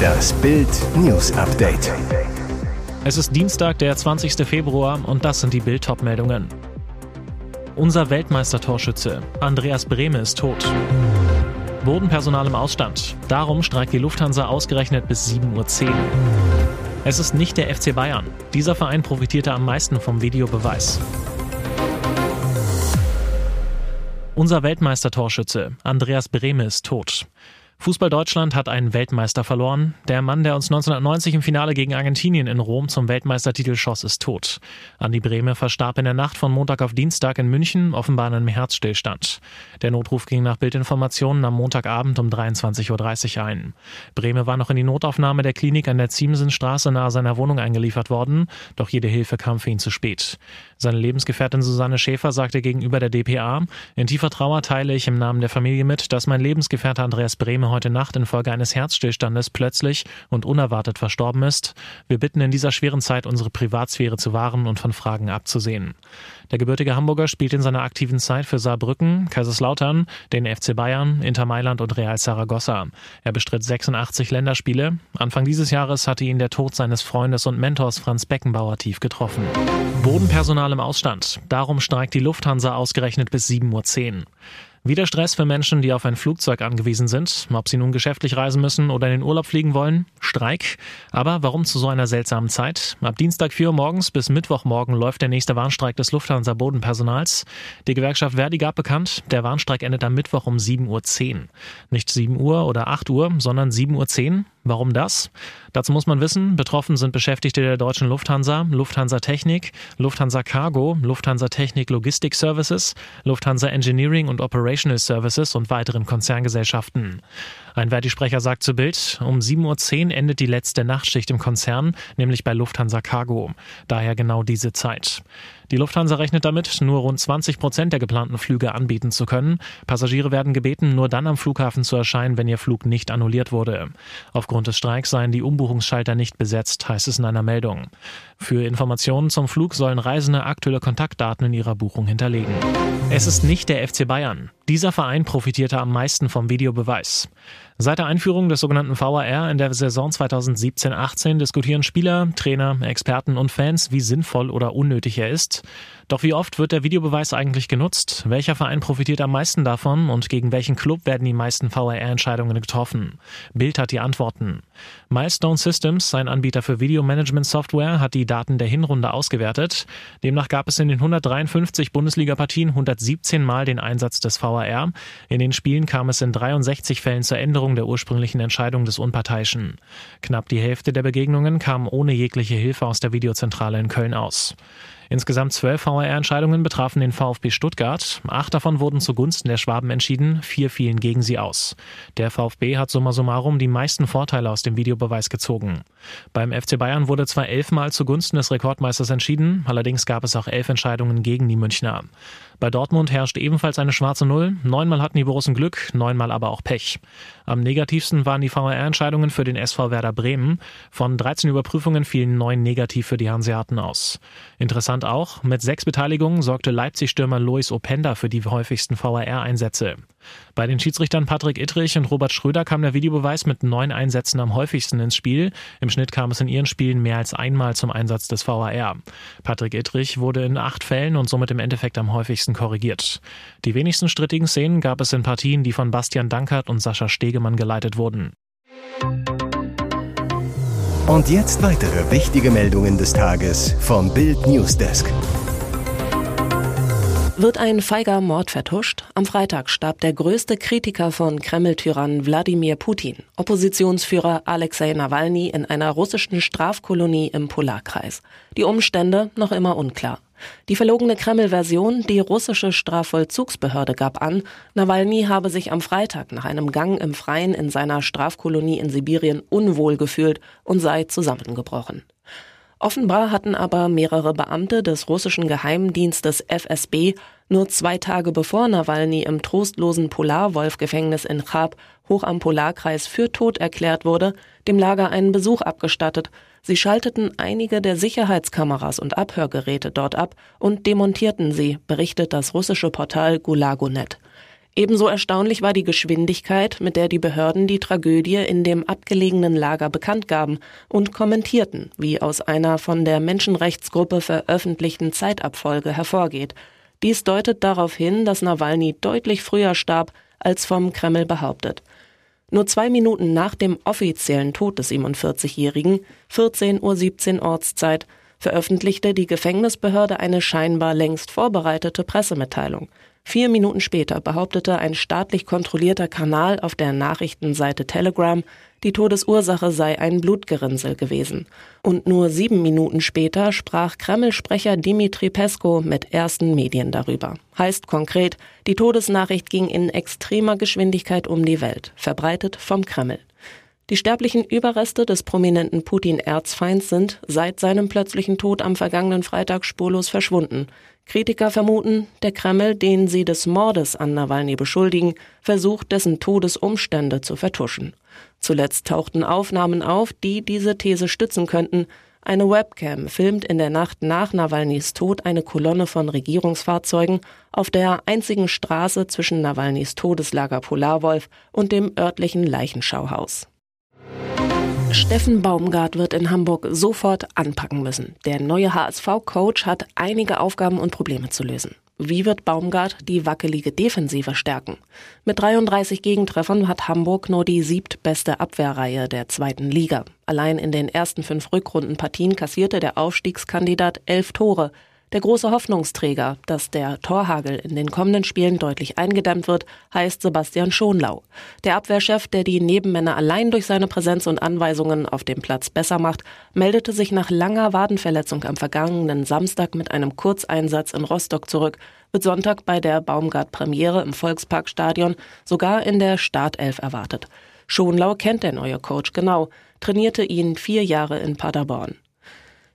Das Bild News Update. Es ist Dienstag, der 20. Februar und das sind die Bild meldungen Unser Weltmeistertorschütze Andreas Brehme ist tot. Bodenpersonal im Ausstand. Darum streikt die Lufthansa ausgerechnet bis 7.10 Uhr. Es ist nicht der FC Bayern. Dieser Verein profitierte am meisten vom Videobeweis. Unser Weltmeistertorschütze Andreas Brehme ist tot. Fußball Deutschland hat einen Weltmeister verloren. Der Mann, der uns 1990 im Finale gegen Argentinien in Rom zum Weltmeistertitel schoss, ist tot. Andi Brehme verstarb in der Nacht von Montag auf Dienstag in München, offenbar an einem Herzstillstand. Der Notruf ging nach Bildinformationen am Montagabend um 23.30 Uhr ein. Brehme war noch in die Notaufnahme der Klinik an der Ziemsenstraße nahe seiner Wohnung eingeliefert worden, doch jede Hilfe kam für ihn zu spät. Seine Lebensgefährtin Susanne Schäfer sagte gegenüber der DPA, in tiefer Trauer teile ich im Namen der Familie mit, dass mein Lebensgefährte Andreas Brehme heute Nacht infolge eines Herzstillstandes plötzlich und unerwartet verstorben ist. Wir bitten in dieser schweren Zeit unsere Privatsphäre zu wahren und von Fragen abzusehen. Der gebürtige Hamburger spielt in seiner aktiven Zeit für Saarbrücken, Kaiserslautern, den FC Bayern, Inter Mailand und Real Saragossa. Er bestritt 86 Länderspiele. Anfang dieses Jahres hatte ihn der Tod seines Freundes und Mentors Franz Beckenbauer tief getroffen. Bodenpersonal im Ausstand. Darum streikt die Lufthansa ausgerechnet bis 7.10 Uhr. Wieder Stress für Menschen, die auf ein Flugzeug angewiesen sind, ob sie nun geschäftlich reisen müssen oder in den Urlaub fliegen wollen. Streik. Aber warum zu so einer seltsamen Zeit? Ab Dienstag 4 Uhr morgens bis Mittwochmorgen läuft der nächste Warnstreik des Lufthansa Bodenpersonals. Die Gewerkschaft Verdi gab bekannt, der Warnstreik endet am Mittwoch um 7.10 Uhr. Nicht 7 Uhr oder 8 Uhr, sondern 7.10 Uhr. Warum das? Dazu muss man wissen, betroffen sind Beschäftigte der deutschen Lufthansa, Lufthansa Technik, Lufthansa Cargo, Lufthansa Technik Logistik Services, Lufthansa Engineering und Operational Services und weiteren Konzerngesellschaften. Ein Verdi-Sprecher sagt zu Bild, um 7.10 Uhr endet die letzte Nachtschicht im Konzern, nämlich bei Lufthansa Cargo. Daher genau diese Zeit. Die Lufthansa rechnet damit, nur rund 20 Prozent der geplanten Flüge anbieten zu können. Passagiere werden gebeten, nur dann am Flughafen zu erscheinen, wenn ihr Flug nicht annulliert wurde. Aufgrund des Streiks seien die Umbuchungsschalter nicht besetzt, heißt es in einer Meldung. Für Informationen zum Flug sollen Reisende aktuelle Kontaktdaten in ihrer Buchung hinterlegen. Es ist nicht der FC Bayern. Dieser Verein profitierte am meisten vom Videobeweis. Seit der Einführung des sogenannten VAR in der Saison 2017-18 diskutieren Spieler, Trainer, Experten und Fans, wie sinnvoll oder unnötig er ist. Doch wie oft wird der Videobeweis eigentlich genutzt? Welcher Verein profitiert am meisten davon und gegen welchen Club werden die meisten VAR-Entscheidungen getroffen? Bild hat die Antworten. Milestone Systems, sein Anbieter für Videomanagement-Software, hat die Daten der Hinrunde ausgewertet. Demnach gab es in den 153 Bundesliga-Partien 117 Mal den Einsatz des VAR. In den Spielen kam es in 63 Fällen zur Änderung der ursprünglichen Entscheidung des Unparteiischen. Knapp die Hälfte der Begegnungen kam ohne jegliche Hilfe aus der Videozentrale in Köln aus. Insgesamt zwölf VAR-Entscheidungen betrafen den VfB Stuttgart. Acht davon wurden zugunsten der Schwaben entschieden, vier fielen gegen sie aus. Der VfB hat summa summarum die meisten Vorteile aus dem Videobeweis gezogen. Beim FC Bayern wurde zwar elfmal zugunsten des Rekordmeisters entschieden, allerdings gab es auch elf Entscheidungen gegen die Münchner. Bei Dortmund herrscht ebenfalls eine schwarze Null. Neunmal hatten die Borussen Glück, neunmal aber auch Pech. Am negativsten waren die VAR-Entscheidungen für den SV Werder Bremen. Von 13 Überprüfungen fielen neun negativ für die Hanseaten aus. Interessant auch, mit sechs Beteiligungen sorgte Leipzig-Stürmer Lois Openda für die häufigsten VAR-Einsätze. Bei den Schiedsrichtern Patrick Ittrich und Robert Schröder kam der Videobeweis mit neun Einsätzen am häufigsten ins Spiel. Im Schnitt kam es in ihren Spielen mehr als einmal zum Einsatz des VAR. Patrick Ittrich wurde in acht Fällen und somit im Endeffekt am häufigsten korrigiert. Die wenigsten strittigen Szenen gab es in Partien, die von Bastian Dankert und Sascha Stegemann geleitet wurden. Und jetzt weitere wichtige Meldungen des Tages vom Bild Newsdesk. Wird ein feiger Mord vertuscht? Am Freitag starb der größte Kritiker von Kreml-Tyrann Wladimir Putin, Oppositionsführer Alexei Nawalny in einer russischen Strafkolonie im Polarkreis. Die Umstände noch immer unklar. Die verlogene Kreml-Version, die russische Strafvollzugsbehörde gab an, Nawalny habe sich am Freitag nach einem Gang im Freien in seiner Strafkolonie in Sibirien unwohl gefühlt und sei zusammengebrochen. Offenbar hatten aber mehrere Beamte des russischen Geheimdienstes FSB nur zwei Tage bevor Nawalny im trostlosen Polarwolf-Gefängnis in Chab hoch am Polarkreis für tot erklärt wurde, dem Lager einen Besuch abgestattet. Sie schalteten einige der Sicherheitskameras und Abhörgeräte dort ab und demontierten sie, berichtet das russische Portal Gulagonet. Ebenso erstaunlich war die Geschwindigkeit, mit der die Behörden die Tragödie in dem abgelegenen Lager bekannt gaben und kommentierten, wie aus einer von der Menschenrechtsgruppe veröffentlichten Zeitabfolge hervorgeht. Dies deutet darauf hin, dass Nawalny deutlich früher starb, als vom Kreml behauptet. Nur zwei Minuten nach dem offiziellen Tod des 47-Jährigen, 14.17 Uhr Ortszeit, veröffentlichte die Gefängnisbehörde eine scheinbar längst vorbereitete Pressemitteilung. Vier Minuten später behauptete ein staatlich kontrollierter Kanal auf der Nachrichtenseite Telegram, die Todesursache sei ein Blutgerinnsel gewesen. Und nur sieben Minuten später sprach Kreml-Sprecher Dimitri Pesko mit ersten Medien darüber. Heißt konkret, die Todesnachricht ging in extremer Geschwindigkeit um die Welt, verbreitet vom Kreml. Die sterblichen Überreste des prominenten Putin-Erzfeinds sind seit seinem plötzlichen Tod am vergangenen Freitag spurlos verschwunden. Kritiker vermuten, der Kreml, den sie des Mordes an Nawalny beschuldigen, versucht, dessen Todesumstände zu vertuschen. Zuletzt tauchten Aufnahmen auf, die diese These stützen könnten. Eine Webcam filmt in der Nacht nach Nawalnys Tod eine Kolonne von Regierungsfahrzeugen auf der einzigen Straße zwischen Nawalnys Todeslager Polarwolf und dem örtlichen Leichenschauhaus. Steffen Baumgart wird in Hamburg sofort anpacken müssen. Der neue HSV-Coach hat einige Aufgaben und Probleme zu lösen. Wie wird Baumgart die wackelige Defensive stärken? Mit 33 Gegentreffern hat Hamburg nur die siebtbeste Abwehrreihe der zweiten Liga. Allein in den ersten fünf Rückrundenpartien kassierte der Aufstiegskandidat elf Tore. Der große Hoffnungsträger, dass der Torhagel in den kommenden Spielen deutlich eingedämmt wird, heißt Sebastian Schonlau. Der Abwehrchef, der die Nebenmänner allein durch seine Präsenz und Anweisungen auf dem Platz besser macht, meldete sich nach langer Wadenverletzung am vergangenen Samstag mit einem Kurzeinsatz in Rostock zurück, wird Sonntag bei der Baumgart-Premiere im Volksparkstadion sogar in der Startelf erwartet. Schonlau kennt der neue Coach genau, trainierte ihn vier Jahre in Paderborn.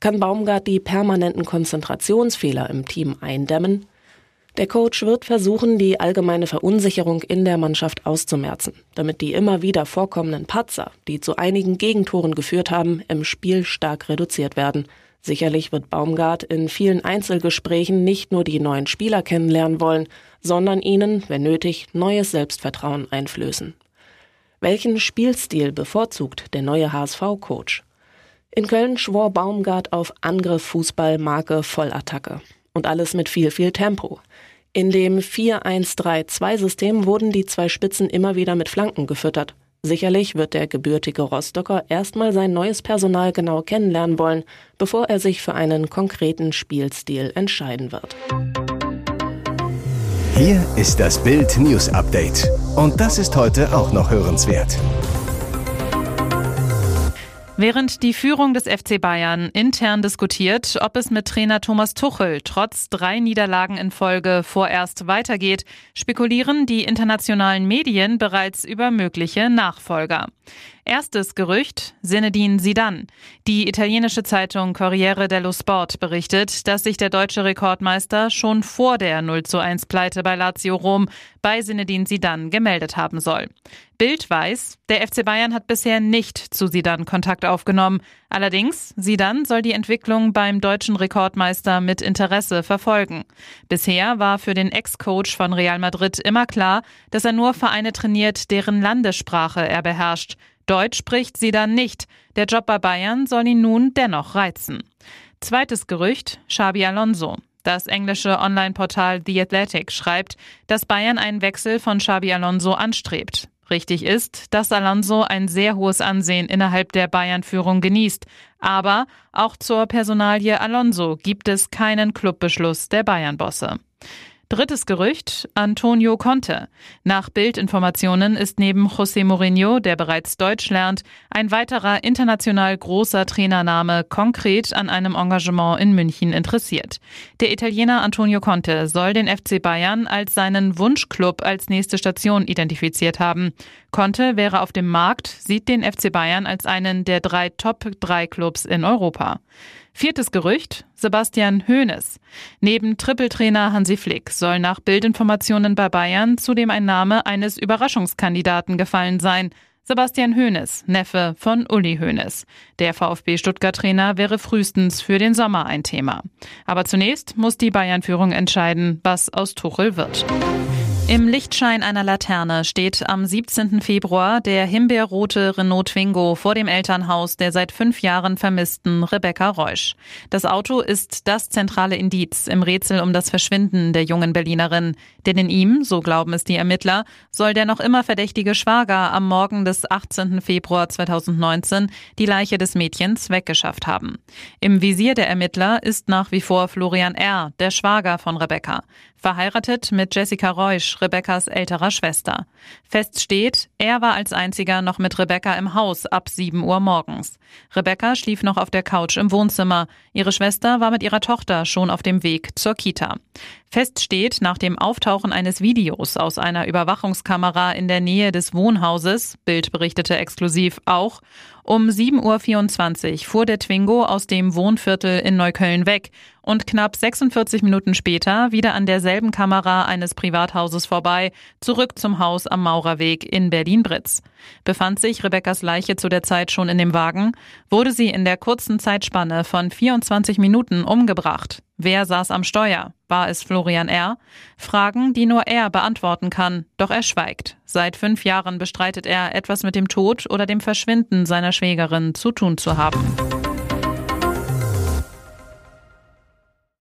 Kann Baumgart die permanenten Konzentrationsfehler im Team eindämmen? Der Coach wird versuchen, die allgemeine Verunsicherung in der Mannschaft auszumerzen, damit die immer wieder vorkommenden Patzer, die zu einigen Gegentoren geführt haben, im Spiel stark reduziert werden. Sicherlich wird Baumgart in vielen Einzelgesprächen nicht nur die neuen Spieler kennenlernen wollen, sondern ihnen, wenn nötig, neues Selbstvertrauen einflößen. Welchen Spielstil bevorzugt der neue HSV-Coach? In Köln schwor Baumgart auf Angriff, Fußball, Marke, Vollattacke. Und alles mit viel, viel Tempo. In dem 4-1-3-2-System wurden die zwei Spitzen immer wieder mit Flanken gefüttert. Sicherlich wird der gebürtige Rostocker erstmal sein neues Personal genau kennenlernen wollen, bevor er sich für einen konkreten Spielstil entscheiden wird. Hier ist das Bild News Update. Und das ist heute auch noch hörenswert. Während die Führung des FC Bayern intern diskutiert, ob es mit Trainer Thomas Tuchel trotz drei Niederlagen in Folge vorerst weitergeht, spekulieren die internationalen Medien bereits über mögliche Nachfolger. Erstes Gerücht, Zinedine Zidane. Die italienische Zeitung Corriere dello Sport berichtet, dass sich der deutsche Rekordmeister schon vor der 0 zu 1 Pleite bei Lazio Rom bei Zinedine Zidane gemeldet haben soll. Bild weiß, der FC Bayern hat bisher nicht zu Zidane Kontakt aufgenommen. Allerdings, Zidane soll die Entwicklung beim deutschen Rekordmeister mit Interesse verfolgen. Bisher war für den Ex-Coach von Real Madrid immer klar, dass er nur Vereine trainiert, deren Landessprache er beherrscht. Deutsch spricht sie dann nicht. Der Job bei Bayern soll ihn nun dennoch reizen. Zweites Gerücht, Xabi Alonso. Das englische Online-Portal The Athletic schreibt, dass Bayern einen Wechsel von Xabi Alonso anstrebt. Richtig ist, dass Alonso ein sehr hohes Ansehen innerhalb der Bayern-Führung genießt. Aber auch zur Personalie Alonso gibt es keinen Clubbeschluss der Bayern-Bosse. Drittes Gerücht, Antonio Conte. Nach Bildinformationen ist neben José Mourinho, der bereits Deutsch lernt, ein weiterer international großer Trainername konkret an einem Engagement in München interessiert. Der Italiener Antonio Conte soll den FC Bayern als seinen Wunschclub als nächste Station identifiziert haben. Conte wäre auf dem Markt, sieht den FC Bayern als einen der drei Top-3-Clubs in Europa. Viertes Gerücht, Sebastian Hoeneß. Neben Trippeltrainer Hansi Flick soll nach Bildinformationen bei Bayern zudem ein Name eines Überraschungskandidaten gefallen sein. Sebastian Hoeneß, Neffe von Uli Hoeneß. Der VfB Stuttgart-Trainer wäre frühestens für den Sommer ein Thema. Aber zunächst muss die Bayern-Führung entscheiden, was aus Tuchel wird. Im Lichtschein einer Laterne steht am 17. Februar der himbeerrote Renault Twingo vor dem Elternhaus der seit fünf Jahren vermissten Rebecca Reusch. Das Auto ist das zentrale Indiz im Rätsel um das Verschwinden der jungen Berlinerin. Denn in ihm, so glauben es die Ermittler, soll der noch immer verdächtige Schwager am Morgen des 18. Februar 2019 die Leiche des Mädchens weggeschafft haben. Im Visier der Ermittler ist nach wie vor Florian R., der Schwager von Rebecca, verheiratet mit Jessica Reusch, Rebeccas älterer Schwester. Fest steht, er war als einziger noch mit Rebecca im Haus ab 7 Uhr morgens. Rebecca schlief noch auf der Couch im Wohnzimmer. Ihre Schwester war mit ihrer Tochter schon auf dem Weg zur Kita. Fest steht nach dem Auftauchen eines Videos aus einer Überwachungskamera in der Nähe des Wohnhauses, Bild berichtete exklusiv auch, um 7.24 Uhr fuhr der Twingo aus dem Wohnviertel in Neukölln weg und knapp 46 Minuten später wieder an derselben Kamera eines Privathauses vorbei, zurück zum Haus am Maurerweg in Berlin-Britz. Befand sich Rebekkas Leiche zu der Zeit schon in dem Wagen, wurde sie in der kurzen Zeitspanne von 24 Minuten umgebracht. Wer saß am Steuer? War es Florian R.? Fragen, die nur er beantworten kann, doch er schweigt. Seit fünf Jahren bestreitet er, etwas mit dem Tod oder dem Verschwinden seiner Schwägerin zu tun zu haben.